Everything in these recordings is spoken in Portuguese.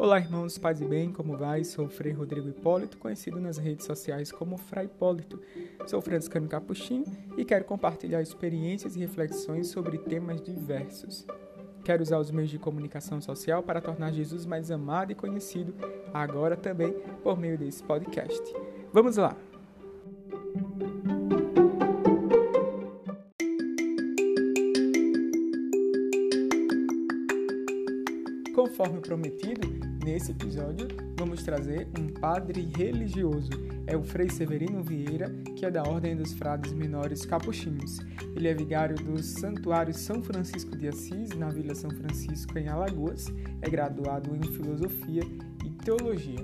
Olá, irmãos, paz e bem, como vai? Sou Frei Rodrigo Hipólito, conhecido nas redes sociais como Frei Hipólito. Sou franciscano capuchinho e quero compartilhar experiências e reflexões sobre temas diversos. Quero usar os meios de comunicação social para tornar Jesus mais amado e conhecido, agora também por meio desse podcast. Vamos lá! Conforme prometido, nesse episódio vamos trazer um padre religioso. É o Frei Severino Vieira, que é da Ordem dos Frades Menores Capuchinhos. Ele é vigário do Santuário São Francisco de Assis, na Vila São Francisco, em Alagoas. É graduado em Filosofia e Teologia.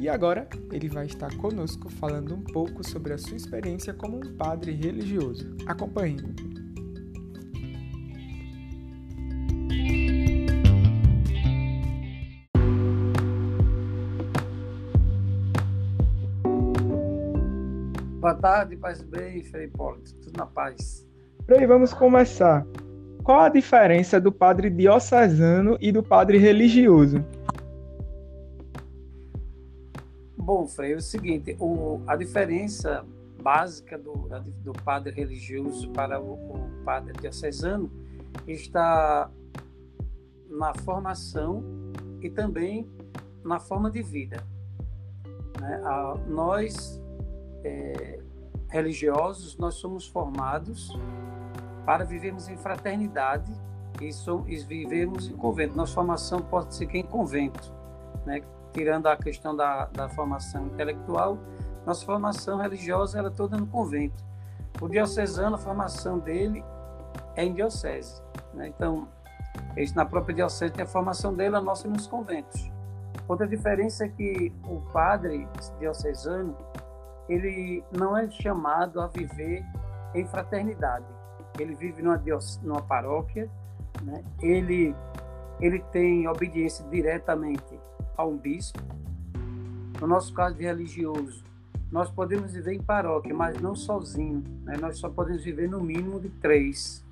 E agora ele vai estar conosco falando um pouco sobre a sua experiência como um padre religioso. Acompanhe. Boa tarde, paz bem, Frei Hipólito, tudo na paz. Frei, vamos começar. Qual a diferença do padre diocesano e do padre religioso? Bom, Frei, é o seguinte, o, a diferença básica do, do padre religioso para o, o padre diocesano está na formação e também na forma de vida. Né? A, nós é, religiosos, nós somos formados para vivermos em fraternidade e, somos, e vivemos em convento. Nossa formação pode ser que em convento, né? tirando a questão da, da formação intelectual, nossa formação religiosa era é toda no convento. O diocesano, a formação dele é em diocese. Né? Então, na própria diocese tem a formação dele, a nossa nos conventos. Outra diferença é que o padre diocesano, ele não é chamado a viver em fraternidade. Ele vive numa, numa paróquia, né? ele, ele tem obediência diretamente a um bispo. No nosso caso de religioso, nós podemos viver em paróquia, mas não sozinho. Né? Nós só podemos viver no mínimo de três.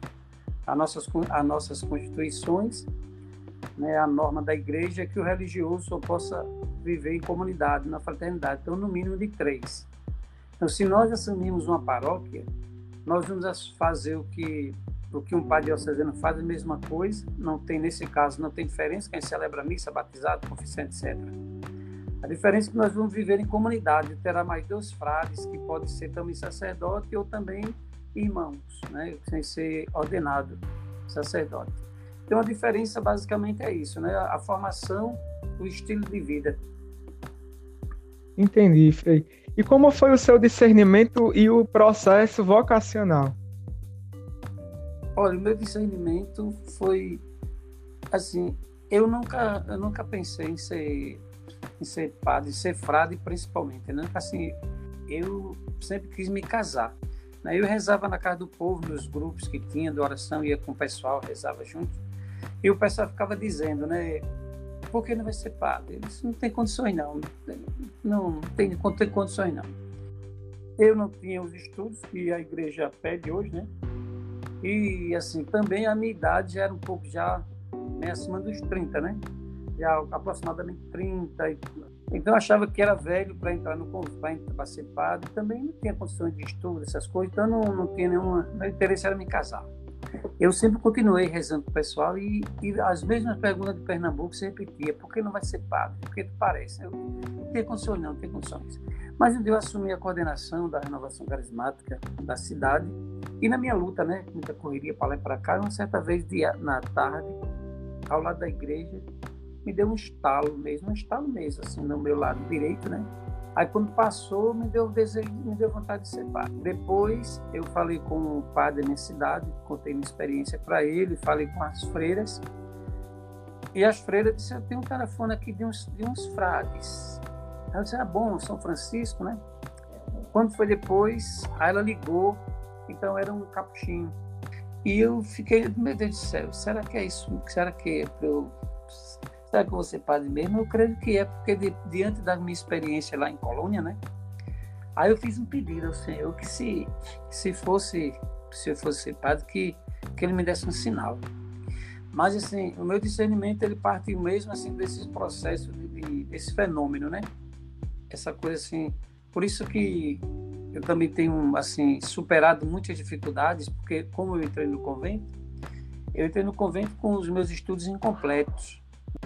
As nossas, as nossas constituições, né? a norma da igreja é que o religioso só possa viver em comunidade, na fraternidade. Então, no mínimo de três. Então, se nós assumimos uma paróquia, nós vamos fazer o que o que um padre diocesano faz, a mesma coisa, não tem, nesse caso, não tem diferença, quem celebra missa, batizado, confissão, etc. A diferença é que nós vamos viver em comunidade, terá mais dois frades, que pode ser também sacerdote ou também irmãos, né, sem ser ordenado sacerdote. Então, a diferença basicamente é isso, né, a formação, o estilo de vida. Entendi, Frei. E como foi o seu discernimento e o processo vocacional? Olha, o meu discernimento foi assim, eu nunca, eu nunca pensei em ser, em ser padre, ser frade principalmente, né? Assim, eu sempre quis me casar. Né? Eu rezava na casa do povo, nos grupos que tinha de oração, ia com o pessoal, rezava junto. E o pessoal ficava dizendo, né? Por que não vai ser padre? Isso não tem condições, não. Não, tem, não tem condições, não. Eu não tinha os estudos que a igreja pede hoje, né? E, assim, também a minha idade já era um pouco já né, acima dos 30, né? Já aproximadamente 30. Então, eu achava que era velho para entrar no para ser padre. Também não tinha condições de estudo, essas coisas. Então, não, não tinha nenhuma... Meu interesse era me casar eu sempre continuei rezando com o pessoal e, e, as mesmas perguntas de Pernambuco se repetia. Por que não vai ser padre? Por que tu parece? Não tenho condições, não, não tenho condições. Mas um dia eu assumi a coordenação da renovação carismática da cidade e na minha luta, né, muita correria para lá e para cá, uma certa vez dia, na tarde, ao lado da igreja, me deu um estalo mesmo, um estalo mesmo, assim, no meu lado direito, né? Aí quando passou, me deu desejo, me deu vontade de ser padre. Depois eu falei com o padre da minha cidade, contei minha experiência para ele, falei com as freiras. E as freiras disseram, tenho um telefone aqui de uns, de uns frades. Aí eu disse, ah, bom, São Francisco, né? Quando foi depois, aí ela ligou, então era um capuchinho. E eu fiquei, meu Deus do céu, será que é isso? Será que é para eu Será que você padre mesmo? Eu creio que é, porque de, diante da minha experiência lá em Colônia, né? Aí eu fiz um pedido ao Senhor que se, se fosse, se eu fosse padre, que, que ele me desse um sinal. Mas, assim, o meu discernimento, ele parte mesmo, assim, desse processo, de, de, desse fenômeno, né? Essa coisa, assim... Por isso que eu também tenho, assim, superado muitas dificuldades, porque como eu entrei no convento, eu entrei no convento com os meus estudos incompletos.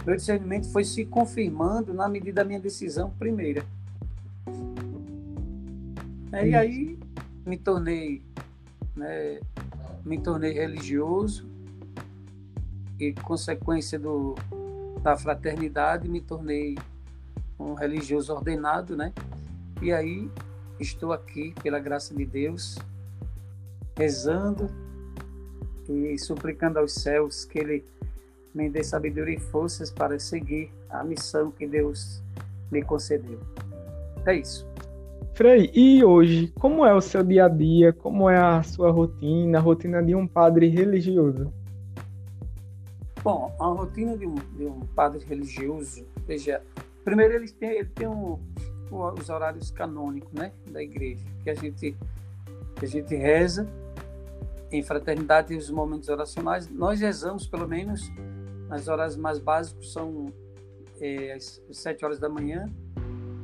Meu discernimento foi se confirmando na medida da minha decisão primeira. É, e aí me tornei, né, me tornei religioso, e consequência do, da fraternidade me tornei um religioso ordenado, né? E aí estou aqui pela graça de Deus rezando e suplicando aos céus que ele me dê sabedoria e forças para seguir a missão que Deus me concedeu. É isso. Frei, e hoje, como é o seu dia a dia? Como é a sua rotina, a rotina de um padre religioso? Bom, a rotina de um, de um padre religioso, veja, primeiro ele tem, ele tem um, os horários canônicos né, da igreja, que a gente, que a gente reza em fraternidade e os momentos oracionais. Nós rezamos, pelo menos, nas horas mais básicas, são é, às 7 horas da manhã,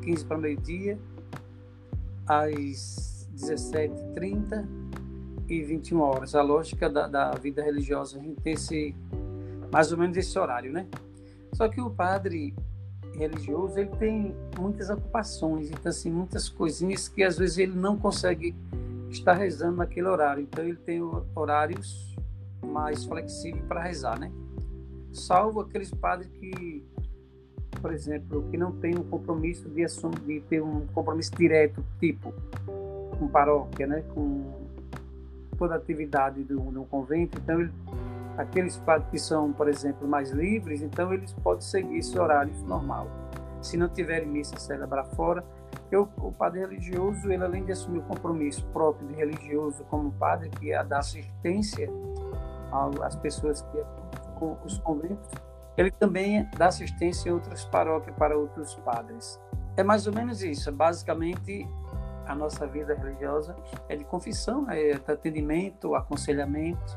15 para meio-dia, às 17h30 e 21 horas. A lógica da, da vida religiosa, a gente tem esse mais ou menos esse horário, né? Só que o padre religioso, ele tem muitas ocupações, então assim, muitas coisinhas que às vezes ele não consegue estar rezando naquele horário. Então ele tem horários mais flexíveis para rezar, né? Salvo aqueles padres que, por exemplo, que não tem um compromisso de assumir, de ter um compromisso direto, tipo com paróquia, né? Com toda a atividade do, do convento, então ele Aqueles padres que são, por exemplo, mais livres, então eles podem seguir esse horário normal. Se não tiverem missa celebrar fora, eu, o padre religioso, ele além de assumir o compromisso próprio de religioso como padre, que é dar assistência às pessoas que com os conventos, ele também dá assistência em outras paróquias para outros padres. É mais ou menos isso. Basicamente, a nossa vida religiosa é de confissão, é atendimento, aconselhamento,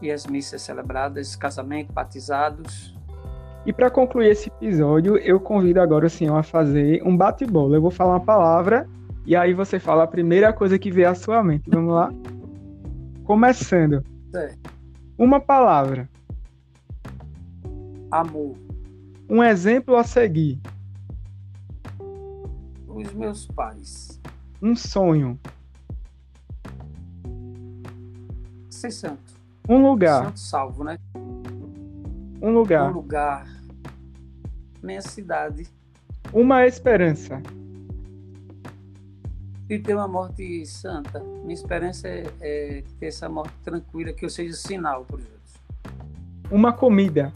e as missas celebradas, casamento, batizados. E para concluir esse episódio, eu convido agora o senhor a fazer um bate-bola. Eu vou falar uma palavra e aí você fala a primeira coisa que vier à sua mente. Vamos lá? Começando. É. Uma palavra. Amor. Um exemplo a seguir. Os meus pais. Um sonho. Ser santo. Um lugar. Santo salvo, né? Um lugar. Um lugar. Minha cidade. Uma esperança. De ter uma morte santa. Minha esperança é, é ter essa morte tranquila, que eu seja sinal para os outros. Uma comida.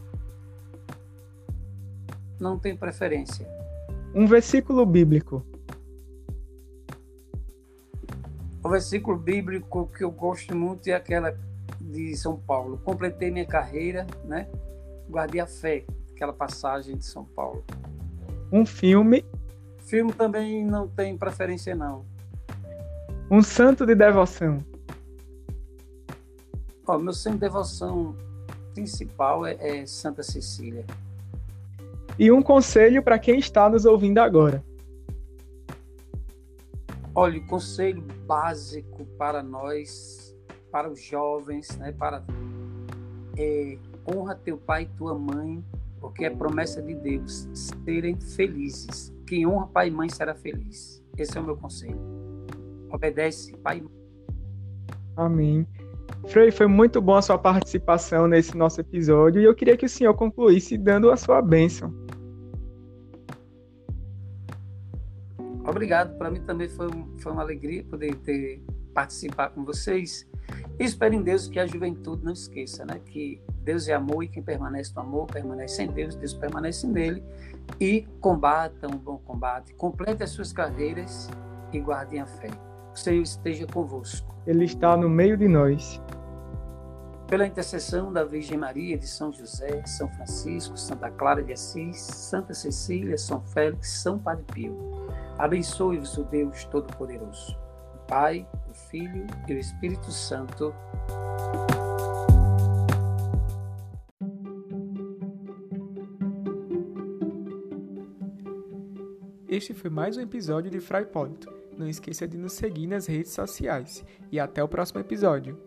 Não tem preferência. Um versículo bíblico. O versículo bíblico que eu gosto muito é aquela de São Paulo. Completei minha carreira, né? Guardei a fé, aquela passagem de São Paulo. Um filme. Filme também não tem preferência, não. Um santo de devoção. Ó, meu santo de devoção principal é, é Santa Cecília. E um conselho para quem está nos ouvindo agora. Olha, o conselho básico para nós para os jovens, né, para é, honra teu pai e tua mãe, porque é promessa de Deus serem felizes. Quem honra pai e mãe será feliz. Esse é o meu conselho. Obedece pai. Amém. Frei, foi muito bom a sua participação nesse nosso episódio e eu queria que o senhor concluísse dando a sua bênção. Obrigado. Para mim também foi, foi uma alegria poder ter participar com vocês. E espero em Deus que a juventude não esqueça, né? Que Deus é amor e quem permanece no amor permanece em Deus, Deus permanece nele. E combata um bom combate, complete as suas carreiras e guardem a fé. Senhor esteja convosco. Ele está no meio de nós. Pela intercessão da Virgem Maria, de São José, São Francisco, Santa Clara de Assis, Santa Cecília, São Félix, São Padre Pio, abençoe-vos o Deus Todo-Poderoso, o Pai, o Filho e o Espírito Santo. Este foi mais um episódio de Fraipólito. Não esqueça de nos seguir nas redes sociais. E até o próximo episódio.